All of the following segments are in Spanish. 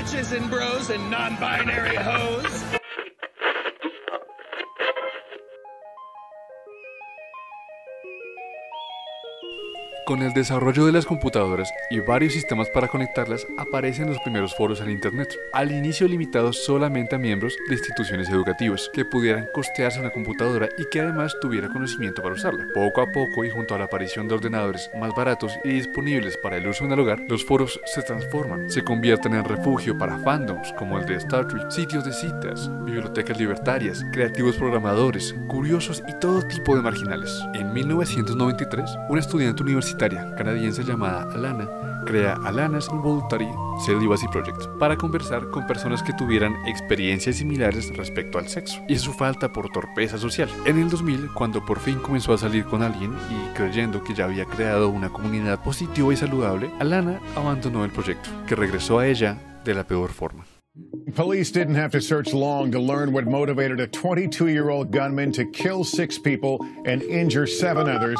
bitches and bros and non-binary hoes. Con el desarrollo de las computadoras y varios sistemas para conectarlas, aparecen los primeros foros en Internet, al inicio limitados solamente a miembros de instituciones educativas que pudieran costearse una computadora y que además tuviera conocimiento para usarla. Poco a poco y junto a la aparición de ordenadores más baratos y disponibles para el uso en el hogar, los foros se transforman, se convierten en refugio para fandoms como el de Star Trek, sitios de citas, bibliotecas libertarias, creativos programadores, curiosos y todo tipo de marginales. En 1993, un estudiante universitario canadiense llamada Alana crea Alana's Involuntary Celibacy Project para conversar con personas que tuvieran experiencias similares respecto al sexo y su falta por torpeza social. En el 2000, cuando por fin comenzó a salir con alguien y creyendo que ya había creado una comunidad positiva y saludable, Alana abandonó el proyecto, que regresó a ella de la peor forma. Police didn't have to search long to learn what motivated a 22 year old gunman to kill six people and injure seven others.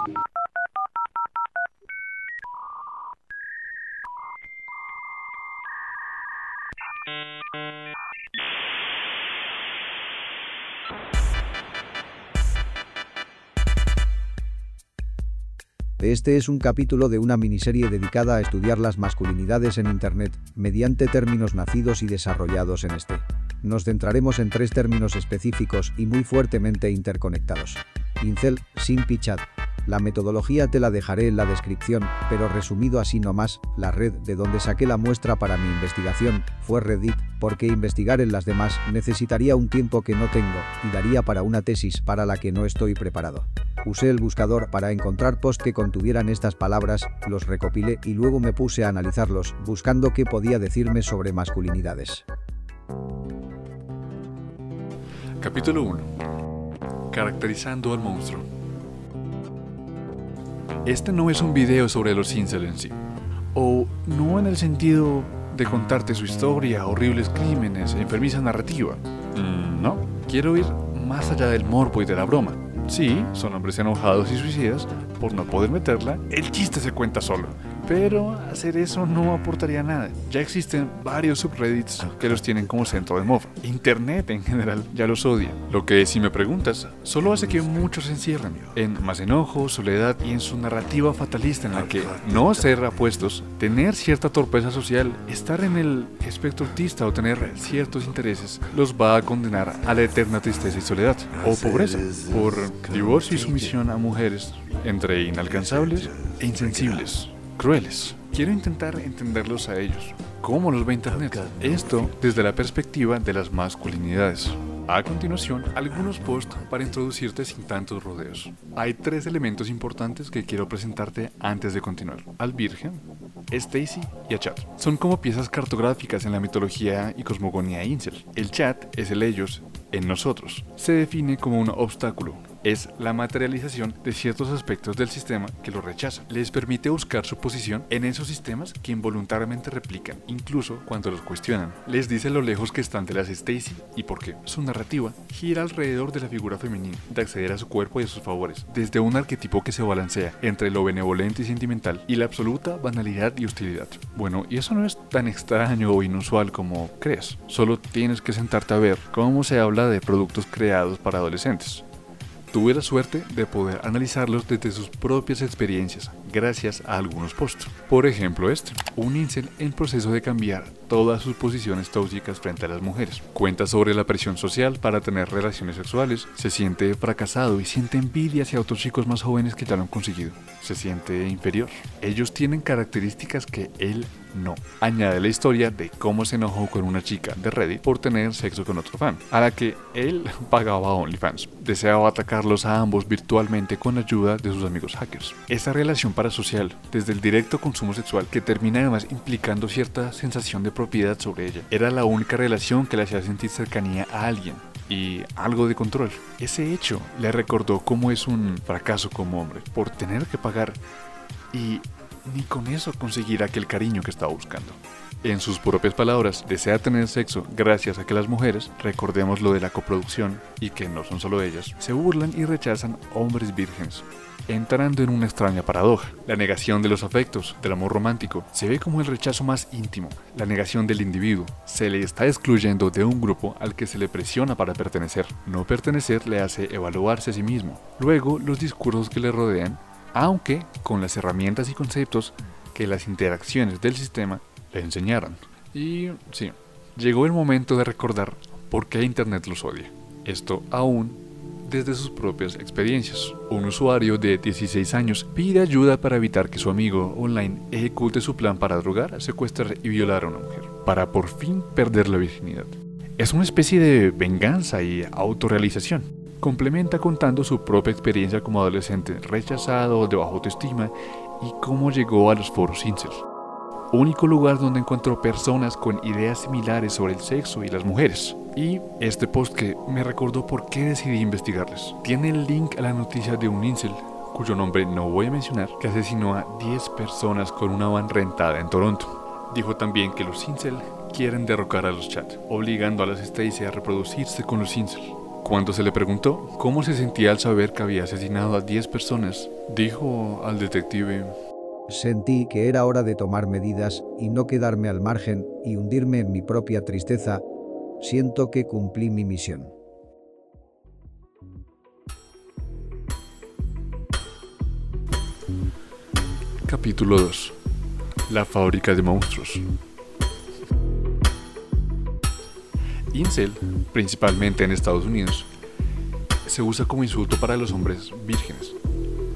Este es un capítulo de una miniserie dedicada a estudiar las masculinidades en Internet, mediante términos nacidos y desarrollados en este. Nos centraremos en tres términos específicos y muy fuertemente interconectados. Incel, Simp y Chat. La metodología te la dejaré en la descripción, pero resumido así nomás, la red de donde saqué la muestra para mi investigación fue Reddit, porque investigar en las demás necesitaría un tiempo que no tengo y daría para una tesis para la que no estoy preparado. Usé el buscador para encontrar posts que contuvieran estas palabras, los recopilé y luego me puse a analizarlos, buscando qué podía decirme sobre masculinidades. Capítulo 1. Caracterizando al monstruo. Este no es un video sobre los incel en sí, o no en el sentido de contarte su historia, horribles crímenes, enfermiza narrativa. Mm, no, quiero ir más allá del morbo y de la broma. Sí, son hombres enojados y suicidas por no poder meterla, el chiste se cuenta solo. Pero hacer eso no aportaría nada. Ya existen varios subreddits que los tienen como centro de mofa. Internet en general ya los odia. Lo que, si me preguntas, solo hace que muchos se encierren en más enojo, soledad y en su narrativa fatalista en la que no ser apuestos, tener cierta torpeza social, estar en el espectro autista o tener ciertos intereses los va a condenar a la eterna tristeza y soledad o pobreza por divorcio y sumisión a mujeres entre inalcanzables e insensibles crueles. Quiero intentar entenderlos a ellos. ¿Cómo los ve Internet? Esto desde la perspectiva de las masculinidades. A continuación, algunos posts para introducirte sin tantos rodeos. Hay tres elementos importantes que quiero presentarte antes de continuar. Al Virgen, Stacy y a Chat. Son como piezas cartográficas en la mitología y cosmogonía incel. El chat es el ellos en nosotros. Se define como un obstáculo, es la materialización de ciertos aspectos del sistema que lo rechazan. Les permite buscar su posición en esos sistemas que involuntariamente replican, incluso cuando los cuestionan. Les dice lo lejos que están de las Stacy y por qué. Su narrativa gira alrededor de la figura femenina, de acceder a su cuerpo y a sus favores, desde un arquetipo que se balancea entre lo benevolente y sentimental y la absoluta banalidad y hostilidad. Bueno, y eso no es tan extraño o inusual como crees. Solo tienes que sentarte a ver cómo se habla de productos creados para adolescentes. Tuve la suerte de poder analizarlos desde sus propias experiencias, gracias a algunos posts. Por ejemplo este, un incel en proceso de cambiar todas sus posiciones tóxicas frente a las mujeres. Cuenta sobre la presión social para tener relaciones sexuales, se siente fracasado y siente envidia hacia otros chicos más jóvenes que ya lo han conseguido. Se siente inferior. Ellos tienen características que él no. Añade la historia de cómo se enojó con una chica de Reddit por tener sexo con otro fan, a la que él pagaba OnlyFans. Deseaba atacarlos a ambos virtualmente con ayuda de sus amigos hackers. Esta relación parasocial, desde el directo consumo sexual, que termina además implicando cierta sensación de propiedad sobre ella, era la única relación que le hacía sentir cercanía a alguien y algo de control. Ese hecho le recordó cómo es un fracaso como hombre por tener que pagar y ni con eso conseguir aquel cariño que estaba buscando. En sus propias palabras, desea tener sexo gracias a que las mujeres, recordemos lo de la coproducción y que no son solo ellas, se burlan y rechazan hombres vírgenes entrando en una extraña paradoja. La negación de los afectos, del amor romántico, se ve como el rechazo más íntimo, la negación del individuo. Se le está excluyendo de un grupo al que se le presiona para pertenecer. No pertenecer le hace evaluarse a sí mismo. Luego, los discursos que le rodean, aunque con las herramientas y conceptos que las interacciones del sistema le enseñaron. Y sí, llegó el momento de recordar por qué Internet los odia. Esto aún desde sus propias experiencias. Un usuario de 16 años pide ayuda para evitar que su amigo online ejecute su plan para drogar, secuestrar y violar a una mujer, para por fin perder la virginidad. Es una especie de venganza y autorrealización. Complementa contando su propia experiencia como adolescente rechazado, de baja autoestima y cómo llegó a los foros incel único lugar donde encuentro personas con ideas similares sobre el sexo y las mujeres. Y este post que me recordó por qué decidí investigarles. Tiene el link a la noticia de un incel, cuyo nombre no voy a mencionar, que asesinó a 10 personas con una van rentada en Toronto. Dijo también que los incel quieren derrocar a los chat, obligando a las Stacy a reproducirse con los incel. Cuando se le preguntó cómo se sentía al saber que había asesinado a 10 personas, dijo al detective Sentí que era hora de tomar medidas y no quedarme al margen y hundirme en mi propia tristeza. Siento que cumplí mi misión. Capítulo 2. La fábrica de monstruos. Incel, principalmente en Estados Unidos, se usa como insulto para los hombres vírgenes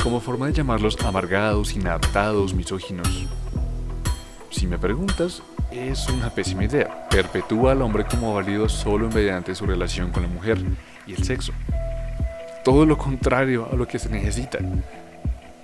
como forma de llamarlos amargados, inadaptados, misóginos. Si me preguntas, es una pésima idea. Perpetúa al hombre como válido solo mediante su relación con la mujer y el sexo. Todo lo contrario a lo que se necesita.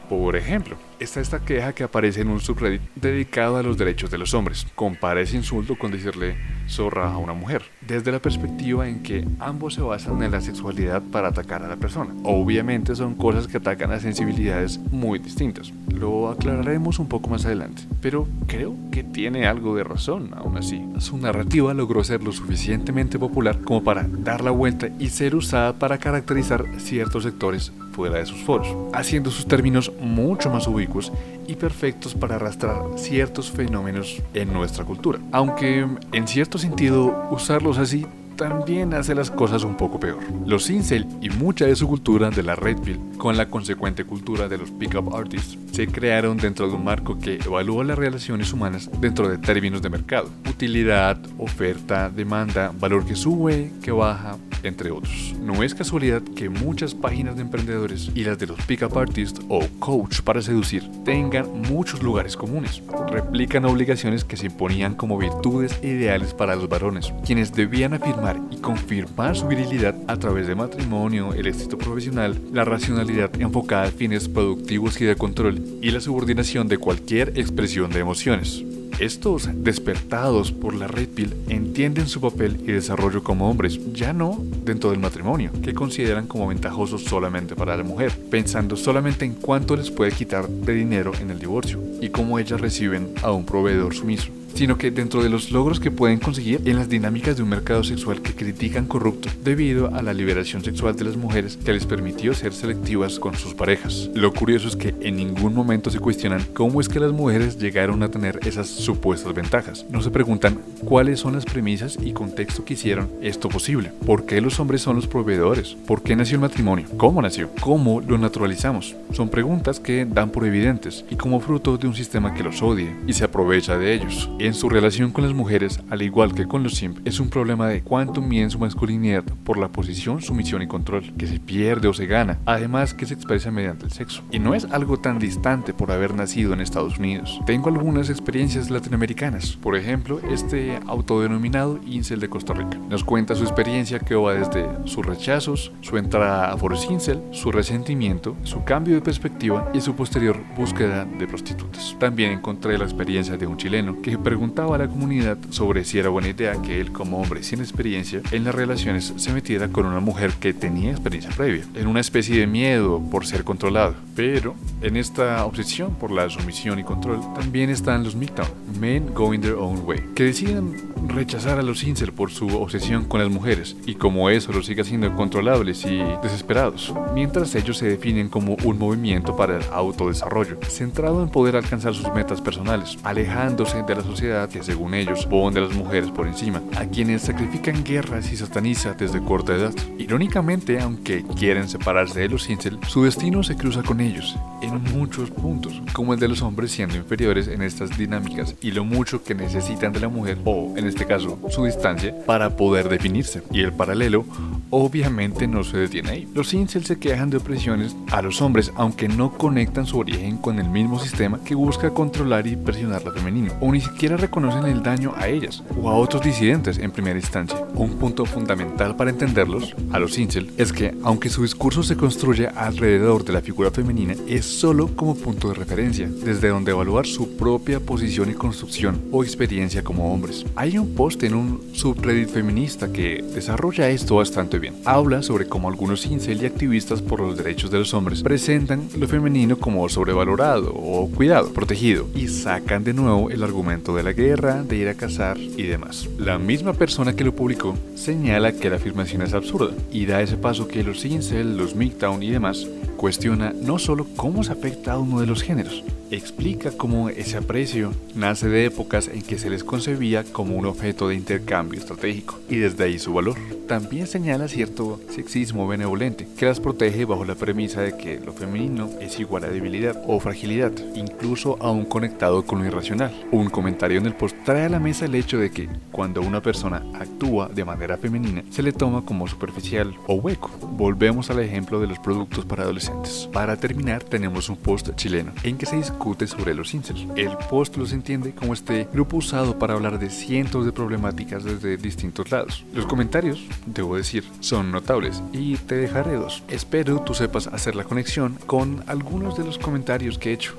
Por ejemplo, está esta queja que aparece en un subreddit dedicado a los derechos de los hombres. Compara ese insulto con decirle zorra a una mujer, desde la perspectiva en que ambos se basan en la sexualidad para atacar a la persona. Obviamente son cosas que atacan a sensibilidades muy distintas. Lo aclararemos un poco más adelante, pero creo que tiene algo de razón aún así. Su narrativa logró ser lo suficientemente popular como para dar la vuelta y ser usada para caracterizar ciertos sectores fuera de sus foros, haciendo sus términos mucho más ubicuos y perfectos para arrastrar ciertos fenómenos en nuestra cultura. Aunque en cierto sentido usarlos así también hace las cosas un poco peor. Los incel y mucha de su cultura de la red con la consecuente cultura de los pickup artists, se crearon dentro de un marco que evalúa las relaciones humanas dentro de términos de mercado. Utilidad, oferta, demanda, valor que sube, que baja, entre otros. No es casualidad que muchas páginas de emprendedores y las de los pickup artists o coach para seducir tengan muchos lugares comunes. Replican obligaciones que se imponían como virtudes ideales para los varones, quienes debían afirmar y confirmar su virilidad a través de matrimonio, el éxito profesional, la racionalidad enfocada a fines productivos y de control y la subordinación de cualquier expresión de emociones. Estos, despertados por la red pill, entienden su papel y desarrollo como hombres, ya no dentro del matrimonio, que consideran como ventajoso solamente para la mujer, pensando solamente en cuánto les puede quitar de dinero en el divorcio y cómo ellas reciben a un proveedor sumiso sino que dentro de los logros que pueden conseguir en las dinámicas de un mercado sexual que critican corrupto debido a la liberación sexual de las mujeres que les permitió ser selectivas con sus parejas. Lo curioso es que en ningún momento se cuestionan cómo es que las mujeres llegaron a tener esas supuestas ventajas. No se preguntan cuáles son las premisas y contexto que hicieron esto posible. ¿Por qué los hombres son los proveedores? ¿Por qué nació el matrimonio? ¿Cómo nació? ¿Cómo lo naturalizamos? Son preguntas que dan por evidentes y como fruto de un sistema que los odie y se aprovecha de ellos. En su relación con las mujeres, al igual que con los simp, es un problema de cuánto miden su masculinidad por la posición, sumisión y control, que se pierde o se gana, además que se expresa mediante el sexo. Y no es algo tan distante por haber nacido en Estados Unidos. Tengo algunas experiencias latinoamericanas, por ejemplo, este autodenominado incel de Costa Rica. Nos cuenta su experiencia que va desde sus rechazos, su entrada a foros incel, su resentimiento, su cambio de perspectiva y su posterior búsqueda de prostitutas. También encontré la experiencia de un chileno que preguntaba a la comunidad sobre si era buena idea que él como hombre sin experiencia en las relaciones se metiera con una mujer que tenía experiencia previa, en una especie de miedo por ser controlado. Pero en esta obsesión por la sumisión y control también están los Midtown, men going their own way, que deciden rechazar a los incel por su obsesión con las mujeres y como eso los sigue haciendo controlables y desesperados, mientras ellos se definen como un movimiento para el autodesarrollo, centrado en poder alcanzar sus metas personales, alejándose de la sociedad que según ellos pone a las mujeres por encima, a quienes sacrifican guerras y sataniza desde corta edad. Irónicamente, aunque quieren separarse de los incel, su destino se cruza con ellos en muchos puntos, como el de los hombres siendo inferiores en estas dinámicas y lo mucho que necesitan de la mujer o, en este caso, su distancia para poder definirse. Y el paralelo obviamente no se detiene ahí. Los incel se quejan de opresiones a los hombres aunque no conectan su origen con el mismo sistema que busca controlar y presionar lo femenino, o ni siquiera reconocen el daño a ellas o a otros disidentes en primera instancia. Un punto fundamental para entenderlos, a los incel, es que aunque su discurso se construye alrededor de la figura femenina, es solo como punto de referencia, desde donde evaluar su propia posición y construcción o experiencia como hombres. Hay un post en un subreddit feminista que desarrolla esto bastante bien. Habla sobre cómo algunos incel y activistas por los derechos de los hombres presentan lo femenino como sobrevalorado o cuidado, protegido, y sacan de nuevo el argumento de la guerra, de ir a cazar y demás. La misma persona que lo publicó señala que la afirmación es absurda y da ese paso que los incel, los midtown y demás cuestiona no solo cómo se afecta a uno de los géneros, explica cómo ese aprecio nace de épocas en que se les concebía como un objeto de intercambio estratégico y desde ahí su valor. También señala cierto sexismo benevolente que las protege bajo la premisa de que lo femenino es igual a debilidad o fragilidad, incluso aún conectado con lo irracional. Un comentario en el post trae a la mesa el hecho de que cuando una persona actúa de manera femenina se le toma como superficial o hueco. Volvemos al ejemplo de los productos para adolescentes. Para terminar tenemos un post chileno en que se discute sobre los incels. El post los entiende como este grupo usado para hablar de cientos de problemáticas desde distintos lados. Los comentarios, debo decir, son notables y te dejaré dos. Espero tú sepas hacer la conexión con algunos de los comentarios que he hecho.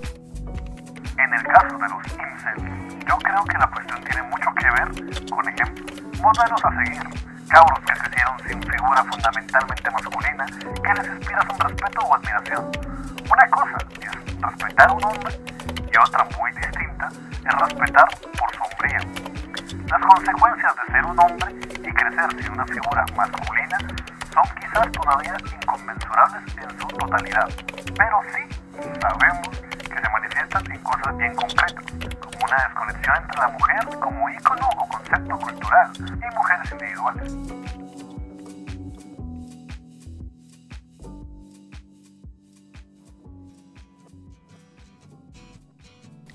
En el caso de los incels, yo creo que la cuestión tiene mucho que ver con ejemplos, a seguir, cabros que sin figura fundamentalmente masculina que les inspira un respeto o admiración. Una cosa es respetar a un hombre y otra muy distinta es respetar por su hombría. Las consecuencias de ser un hombre y crecer sin una figura masculina son quizás todavía inconmensurables en su totalidad, pero sí sabemos que se manifiestan en cosas bien concretas, como una desconexión entre la mujer como ícono o concepto cultural y mujeres individuales.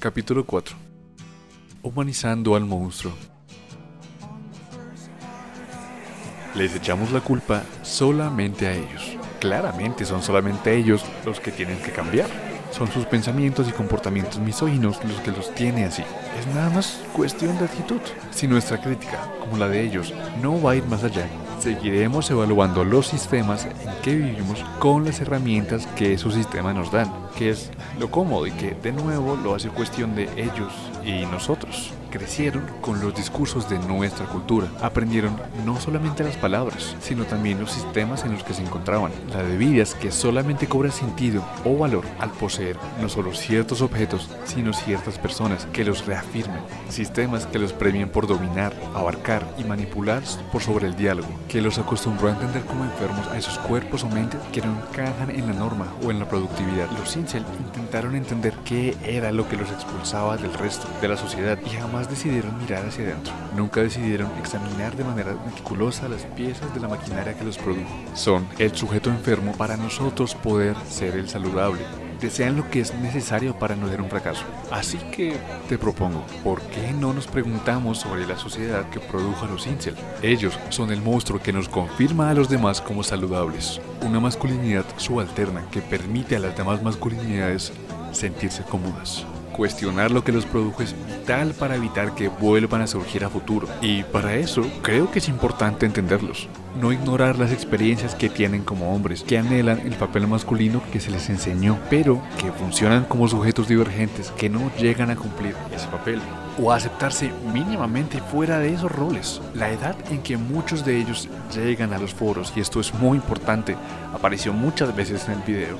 Capítulo 4 Humanizando al monstruo Les echamos la culpa solamente a ellos. Claramente son solamente ellos los que tienen que cambiar. Son sus pensamientos y comportamientos misóginos los que los tiene así. Es nada más cuestión de actitud. Si nuestra crítica, como la de ellos, no va a ir más allá, seguiremos evaluando los sistemas en que vivimos con las herramientas que esos sistemas nos dan, que es lo cómodo y que de nuevo lo hace cuestión de ellos y nosotros. Crecieron con los discursos de nuestra cultura, aprendieron no solamente las palabras, sino también los sistemas en los que se encontraban, la de vidas que solamente cobran sentido o valor al poseer no solo ciertos objetos, sino ciertas personas que los reafirman, sistemas que los premian por dominar, abarcar y manipular por sobre el diálogo, que los acostumbró a entender como enfermos a esos cuerpos o mentes que no encajan en la norma o en la productividad. Los incel intentaron entender qué era lo que los expulsaba del resto de la sociedad y decidieron mirar hacia adentro. Nunca decidieron examinar de manera meticulosa las piezas de la maquinaria que los produjo. Son el sujeto enfermo para nosotros poder ser el saludable desean lo que es necesario para no ser un fracaso. Así que te propongo, ¿por qué no nos preguntamos sobre la sociedad que produjo a los incel? Ellos son el monstruo que nos confirma a los demás como saludables. Una masculinidad subalterna que permite a las demás masculinidades sentirse cómodas. Cuestionar lo que los produjo es vital para evitar que vuelvan a surgir a futuro. Y para eso creo que es importante entenderlos. No ignorar las experiencias que tienen como hombres, que anhelan el papel masculino que se les enseñó, pero que funcionan como sujetos divergentes que no llegan a cumplir ese papel o aceptarse mínimamente fuera de esos roles. La edad en que muchos de ellos llegan a los foros, y esto es muy importante, apareció muchas veces en el video,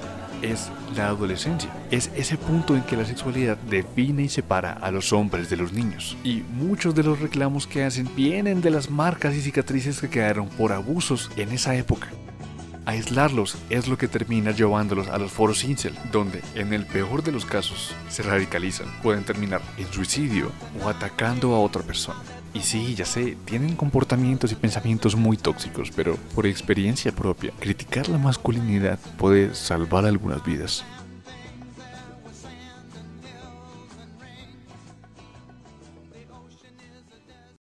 es la adolescencia. Es ese punto en que la sexualidad define y separa a los hombres de los niños. Y muchos de los reclamos que hacen vienen de las marcas y cicatrices que quedaron por abusos en esa época. Aislarlos es lo que termina llevándolos a los foros incel, donde, en el peor de los casos, se radicalizan. Pueden terminar en suicidio o atacando a otra persona. Y sí, ya sé, tienen comportamientos y pensamientos muy tóxicos, pero por experiencia propia, criticar la masculinidad puede salvar algunas vidas.